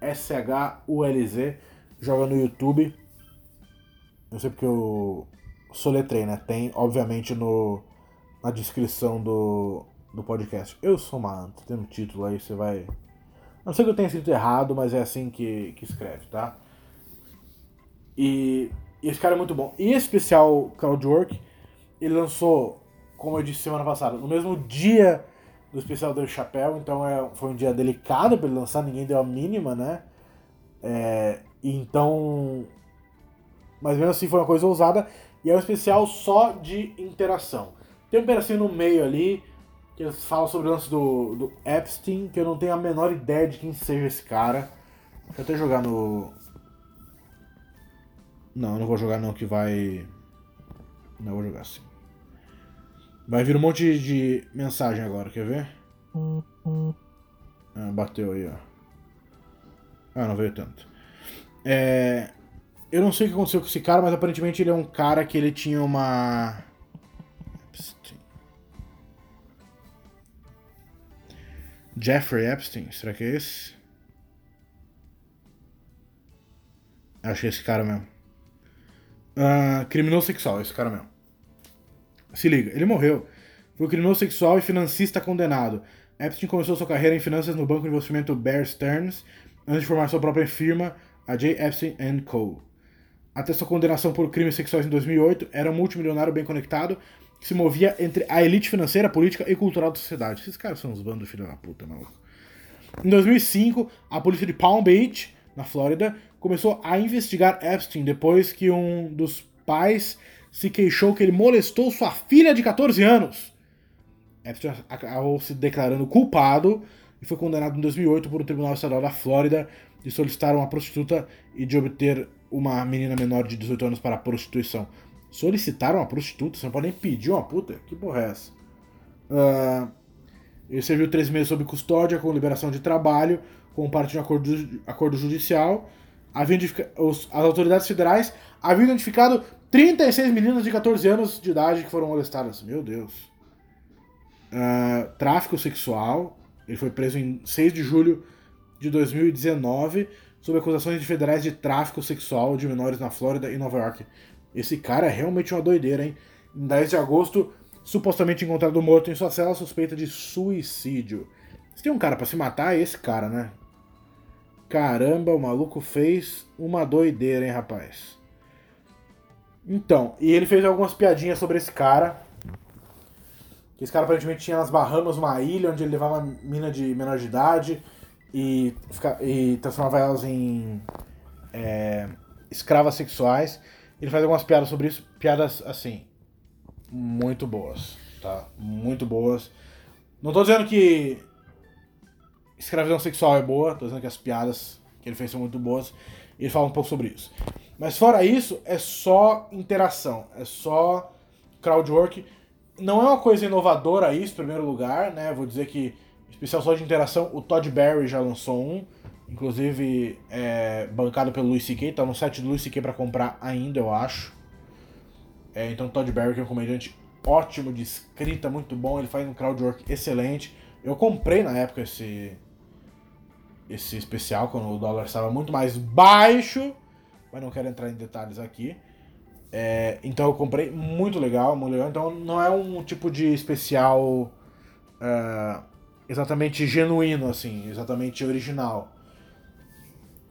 S-H-U-L-Z. Joga no YouTube. Eu sei porque eu soletrei, né? Tem, obviamente, no, na descrição do, do podcast. Eu sou Manto, tem um título aí, você vai. Não sei que eu tenha escrito errado, mas é assim que, que escreve, tá? E, e esse cara é muito bom. E esse especial Crowdwork, ele lançou, como eu disse semana passada, no mesmo dia do especial do Chapéu, então é, foi um dia delicado para ele lançar, ninguém deu a mínima, né? É, então mas mesmo assim foi uma coisa ousada. E é um especial só de interação. Tem um pedacinho no meio ali, que eles falam sobre o lance do, do Epstein, que eu não tenho a menor ideia de quem seja esse cara. Deixa eu até jogar no. Não, não vou jogar não, que vai. Não, vou jogar assim. Vai vir um monte de mensagem agora, quer ver? Ah, bateu aí, ó. Ah, não veio tanto. É, eu não sei o que aconteceu com esse cara, mas aparentemente ele é um cara que ele tinha uma. Jeffrey Epstein, será que é esse? Acho que é esse cara mesmo. Uh, criminoso sexual, esse cara mesmo. Se liga, ele morreu. Foi criminoso sexual e financista condenado. Epstein começou sua carreira em finanças no banco de investimento Bear Stearns, antes de formar sua própria firma, a J. Epstein Co. Até sua condenação por crimes sexuais em 2008, era um multimilionário bem conectado que se movia entre a elite financeira, política e cultural da sociedade. Esses caras são uns bandos filho da puta, maluco. Em 2005, a polícia de Palm Beach, na Flórida, começou a investigar Epstein depois que um dos pais se queixou que ele molestou sua filha de 14 anos. Epstein acabou se declarando culpado e foi condenado em 2008 por um tribunal estadual da Flórida de solicitar uma prostituta e de obter uma menina menor de 18 anos para prostituição. Solicitaram uma prostituta? Você não pode nem pedir uma puta? Que porra é essa? Uh, ele serviu três meses sob custódia, com liberação de trabalho, com parte de um acordo, acordo judicial. Os, as autoridades federais haviam identificado 36 meninas de 14 anos de idade que foram molestadas. Meu Deus. Uh, tráfico sexual. Ele foi preso em 6 de julho de 2019 sob acusações de federais de tráfico sexual de menores na Flórida e Nova York. Esse cara é realmente uma doideira, hein? Em 10 de agosto, supostamente encontrado morto em sua cela suspeita de suicídio. Se tem um cara para se matar, é esse cara, né? Caramba, o maluco fez uma doideira, hein, rapaz? Então, e ele fez algumas piadinhas sobre esse cara. Esse cara aparentemente tinha nas Bahamas uma ilha onde ele levava mina de menor de idade e, e transformava elas em é, escravas sexuais. Ele faz algumas piadas sobre isso, piadas assim, muito boas, tá? Muito boas. Não tô dizendo que escravidão sexual é boa, tô dizendo que as piadas que ele fez são muito boas. E ele fala um pouco sobre isso. Mas fora isso, é só interação, é só crowdwork. Não é uma coisa inovadora isso, em primeiro lugar, né? Vou dizer que especial só de interação, o Todd Barry já lançou um, inclusive é, bancado pelo Luis C.K., tá no site do Luis C.K. pra comprar ainda, eu acho. É, então Todd Barry, que é um comediante ótimo, de escrita, muito bom, ele faz um crowdwork excelente. Eu comprei na época esse esse especial, quando o dólar estava muito mais baixo, mas não quero entrar em detalhes aqui. É, então eu comprei, muito legal, muito legal. Então não é um tipo de especial... Uh, exatamente genuíno, assim, exatamente original.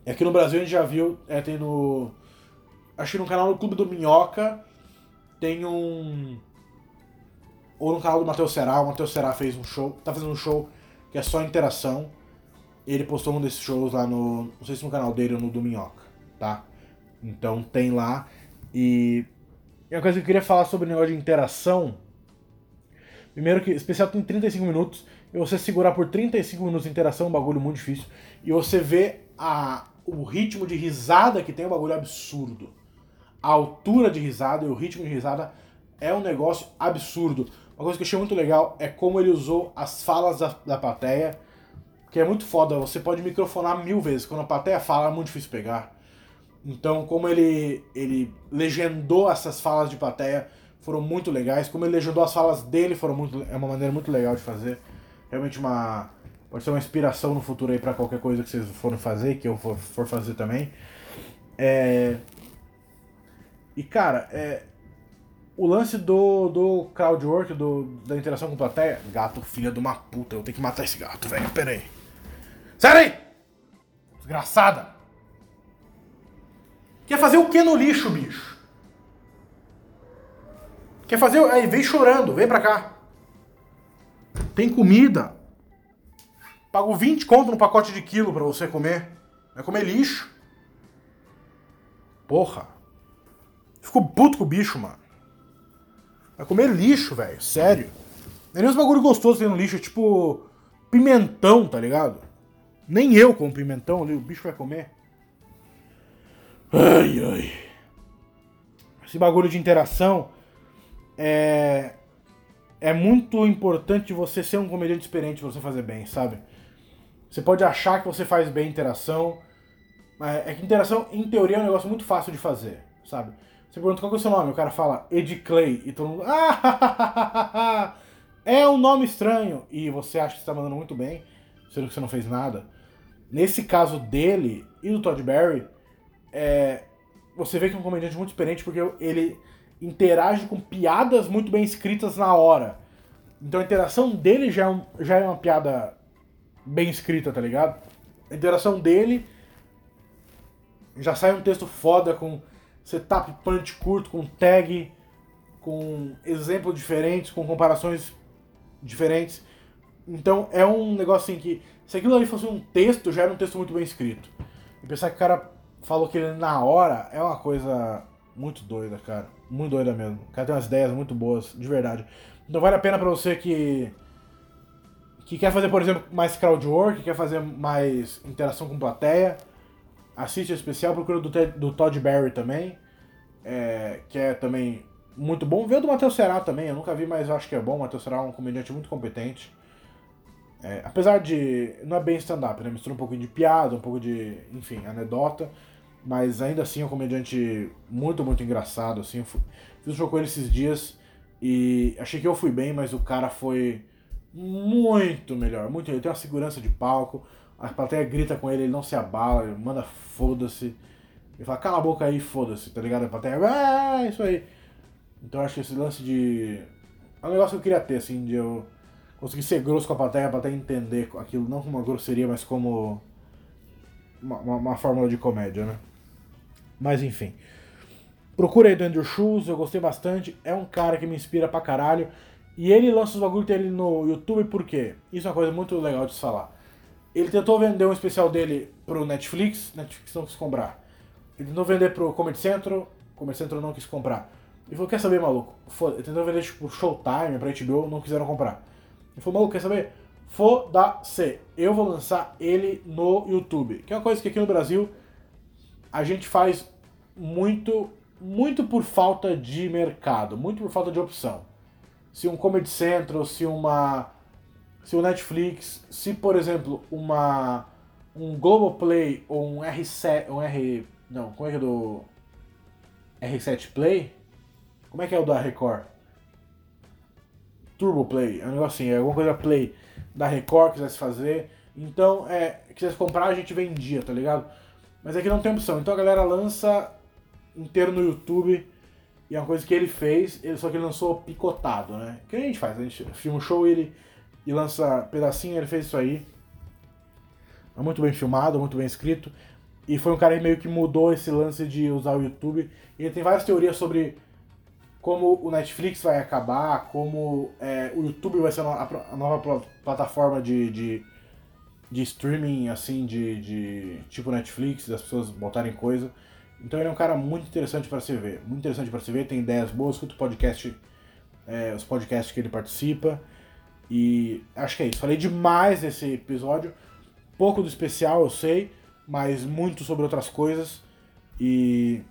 Aqui no Brasil a gente já viu, é, tem no. Acho que no canal do Clube do Minhoca tem um. Ou no canal do Matheus Será, o Matheus Será fez um show, tá fazendo um show que é só interação. Ele postou um desses shows lá no. Não sei se no canal dele ou no do Minhoca, tá? Então tem lá. E. E uma coisa que eu queria falar sobre o negócio de interação. Primeiro que, especial tem 35 minutos. E você segurar por 35 minutos de interação é um bagulho muito difícil. E você vê a, o ritmo de risada que tem é um bagulho absurdo. A altura de risada e o ritmo de risada é um negócio absurdo. Uma coisa que eu achei muito legal é como ele usou as falas da, da plateia, que é muito foda. Você pode microfonar mil vezes. Quando a plateia fala, é muito difícil pegar. Então, como ele, ele legendou essas falas de plateia, foram muito legais. Como ele legendou as falas dele, foram muito, é uma maneira muito legal de fazer realmente uma. Pode ser uma inspiração no futuro aí para qualquer coisa que vocês forem fazer, que eu for, for fazer também. É... E cara, é... o lance do, do crowdwork, do, da interação com plateia. Gato, filha de uma puta, eu tenho que matar esse gato, velho. Pera aí. Sai aí! Desgraçada! Quer fazer o que no lixo, bicho? Quer fazer. Aí, vem chorando, vem pra cá. Tem comida. Pago 20 conto no pacote de quilo para você comer. Vai comer lixo. Porra. Ficou puto com o bicho, mano. Vai comer lixo, velho. Sério. Nem os bagulho gostoso tem no lixo, é tipo pimentão, tá ligado? Nem eu como pimentão ali, o bicho vai comer. Ai, ai. Esse bagulho de interação é é muito importante você ser um comediante experiente pra você fazer bem, sabe? Você pode achar que você faz bem interação, mas é que interação, em teoria, é um negócio muito fácil de fazer, sabe? Você pergunta qual é o seu nome, o cara fala Ed Clay, e todo mundo. Ah, é um nome estranho! E você acha que está mandando muito bem, sendo que você não fez nada. Nesse caso dele e do Todd Barry, é, você vê que é um comediante muito experiente porque ele interage com piadas muito bem escritas na hora. Então a interação dele já é, um, já é uma piada bem escrita, tá ligado? A interação dele já sai um texto foda com setup punch curto, com tag, com exemplos diferentes, com comparações diferentes. Então é um negócio assim que, se aquilo ali fosse um texto, já era um texto muito bem escrito. E pensar que o cara falou que ele na hora é uma coisa muito doida, cara. Muito doida mesmo. O cara tem umas ideias muito boas, de verdade. Então vale a pena pra você que. Que quer fazer, por exemplo, mais crowdwork, quer fazer mais interação com plateia. Assiste esse especial, procura do, do Todd Barry também. é, que é também muito bom. Vê o do Matheus Será também, eu nunca vi, mas acho que é bom. O Matheus Será é um comediante muito competente. É, apesar de. Não é bem stand-up, né? Mistura um pouquinho de piada, um pouco de. enfim, anedota. Mas ainda assim é um comediante muito, muito engraçado. Assim, fui- fiz um show com ele esses dias e achei que eu fui bem, mas o cara foi muito melhor. Muito, ele tem uma segurança de palco. A plateia grita com ele, ele não se abala, ele manda foda-se. Ele fala, cala a boca aí, foda-se, tá ligado? A plateia, ah, isso aí. Então acho que esse lance de. É um negócio que eu queria ter, assim, de eu conseguir ser grosso com a plateia, a plateia entender aquilo, não como uma grosseria, mas como uma, uma, uma fórmula de comédia, né? Mas enfim. Procura aí do Andrew Schultz, eu gostei bastante. É um cara que me inspira pra caralho. E ele lança os bagulho dele no YouTube por quê? Isso é uma coisa muito legal de se falar. Ele tentou vender um especial dele pro Netflix, Netflix não quis comprar. Ele tentou vender pro Comedy Central, Comedy Central não quis comprar. Ele falou, quer saber, maluco? Foda. Ele tentou vender tipo Showtime pra HBO, não quiseram comprar. Ele falou, maluco, quer saber? Foda-se. Eu vou lançar ele no YouTube. Que é uma coisa que aqui no Brasil a gente faz muito, muito por falta de mercado, muito por falta de opção. Se um Comedy Central, se uma se o Netflix, se por exemplo uma um Globoplay ou um R7, um R, não, como é que é do R7 Play? Como é que é o da Record? Turbo Play, é um negócio assim, é alguma coisa Play da Record quisesse fazer. Então, é, quisesse comprar, a gente vendia, tá ligado? Mas aqui não tem opção. Então a galera lança inteiro no YouTube. E é uma coisa que ele fez, só que ele lançou picotado, né? O que a gente faz? A gente filma um show ele, e lança pedacinho, ele fez isso aí. É muito bem filmado, muito bem escrito. E foi um cara que meio que mudou esse lance de usar o YouTube. E ele tem várias teorias sobre como o Netflix vai acabar, como é, o YouTube vai ser a nova pla- plataforma de, de, de streaming, assim, de, de tipo Netflix, das pessoas botarem coisa. Então ele é um cara muito interessante para se ver. Muito interessante para se ver, tem ideias boas, escuta podcast, é, os podcasts que ele participa. E acho que é isso. Falei demais nesse episódio. Pouco do especial, eu sei, mas muito sobre outras coisas. E.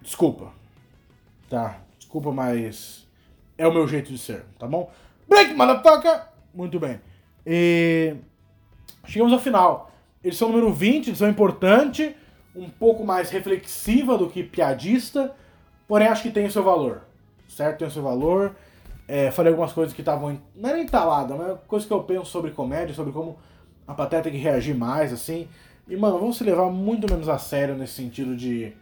Desculpa. Tá? Desculpa, mas. É o meu jeito de ser, tá bom? Break, motherfucker! Muito bem. E. Chegamos ao final. Edição número 20, edição importante, um pouco mais reflexiva do que piadista, porém acho que tem o seu valor. Certo? Tem o seu valor. É, falei algumas coisas que estavam. Não é nem talada, mas coisas que eu penso sobre comédia, sobre como a plateia tem que reagir mais, assim. E, mano, vamos se levar muito menos a sério nesse sentido de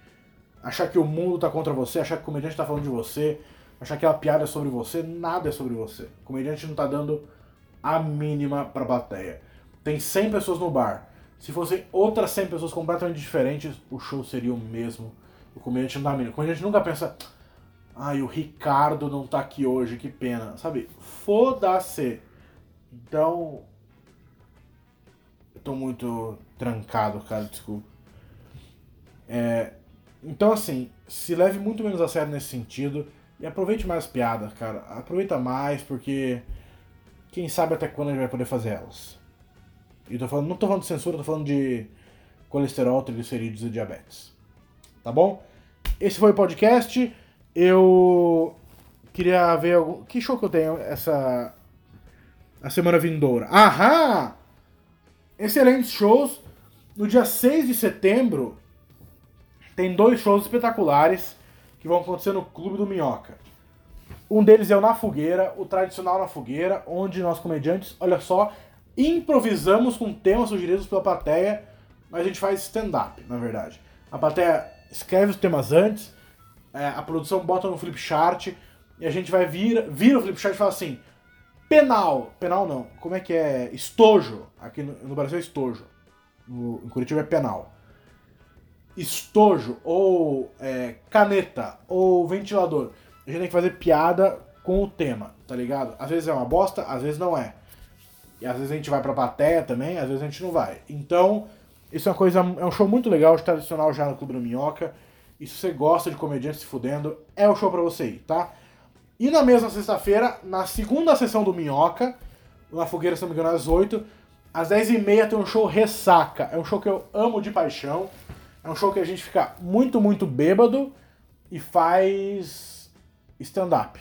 achar que o mundo tá contra você, achar que o comediante tá falando de você, achar que aquela piada é sobre você. Nada é sobre você. O comediante não tá dando a mínima pra plateia. Tem 100 pessoas no bar. Se fossem outras 100 pessoas completamente diferentes, o show seria o mesmo. O comediante não dá a mínima. O comediante nunca pensa. Ai, o Ricardo não tá aqui hoje, que pena. Sabe? Foda-se. Então. Eu tô muito trancado, cara, desculpa. É, então, assim, se leve muito menos a sério nesse sentido. E aproveite mais as piadas, cara. Aproveita mais, porque. Quem sabe até quando a gente vai poder fazer elas. E tô falando, não tô falando de censura, tô falando de colesterol, triglicerídeos e diabetes. Tá bom? Esse foi o podcast. Eu queria ver algum. Que show que eu tenho essa. A semana vindoura? Aham! Excelentes shows. No dia 6 de setembro, tem dois shows espetaculares que vão acontecer no Clube do Minhoca. Um deles é o Na Fogueira, o tradicional Na Fogueira, onde nós comediantes, olha só, improvisamos com temas sugeridos pela plateia, mas a gente faz stand-up, na verdade. A plateia escreve os temas antes, é, a produção bota no flipchart e a gente vai vir, vira o flipchart e fala assim: penal, penal não, como é que é? Estojo, aqui no, no Brasil é estojo, no, em Curitiba é penal. Estojo, ou é, caneta, ou ventilador. A gente tem que fazer piada com o tema, tá ligado? Às vezes é uma bosta, às vezes não é. E às vezes a gente vai pra plateia também, às vezes a gente não vai. Então, isso é uma coisa, é um show muito legal, tradicional já no Clube do Minhoca. E se você gosta de comediante se fudendo, é o show pra você ir, tá? E na mesma sexta-feira, na segunda sessão do Minhoca, na fogueira, se não me engano, às 8, às 10h30 tem um show Ressaca. É um show que eu amo de paixão. É um show que a gente fica muito, muito bêbado e faz stand-up.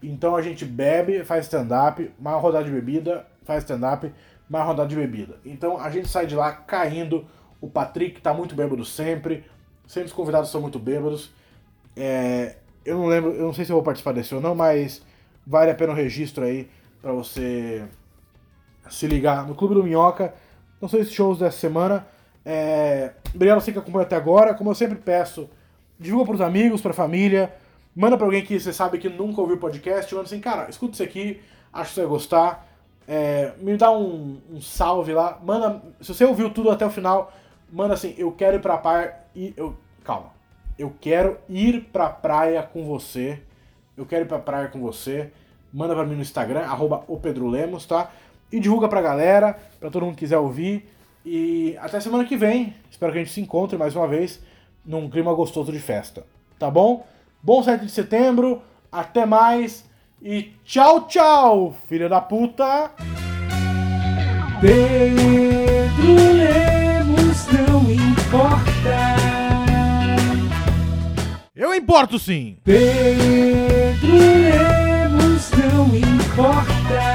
Então a gente bebe, faz stand-up, mais rodada de bebida, faz stand-up, mais rodada de bebida. Então a gente sai de lá caindo. O Patrick tá muito bêbado sempre. Sempre os convidados são muito bêbados. É, eu não lembro, eu não sei se eu vou participar desse ou não, mas vale a pena o registro aí para você se ligar no Clube do Minhoca. Não sei se shows dessa semana. É, obrigado a você que acompanhou até agora. Como eu sempre peço, divulga pros amigos, pra família. Manda pra alguém que você sabe que nunca ouviu podcast. Manda assim, cara, escuta isso aqui, acho que você vai gostar. É, me dá um, um, salve lá. Manda. Se você ouviu tudo até o final, manda assim, eu quero ir pra praia. E eu, calma. Eu quero ir pra praia com você. Eu quero ir pra praia com você. Manda pra mim no Instagram, arroba o Pedro Lemos, tá? E divulga pra galera, pra todo mundo que quiser ouvir. E até semana que vem. Espero que a gente se encontre mais uma vez num clima gostoso de festa. Tá bom? Bom 7 de setembro. Até mais. E tchau, tchau, filha da puta! Pedro Lemos não importa. Eu importo sim! Pedro Lemos não importa.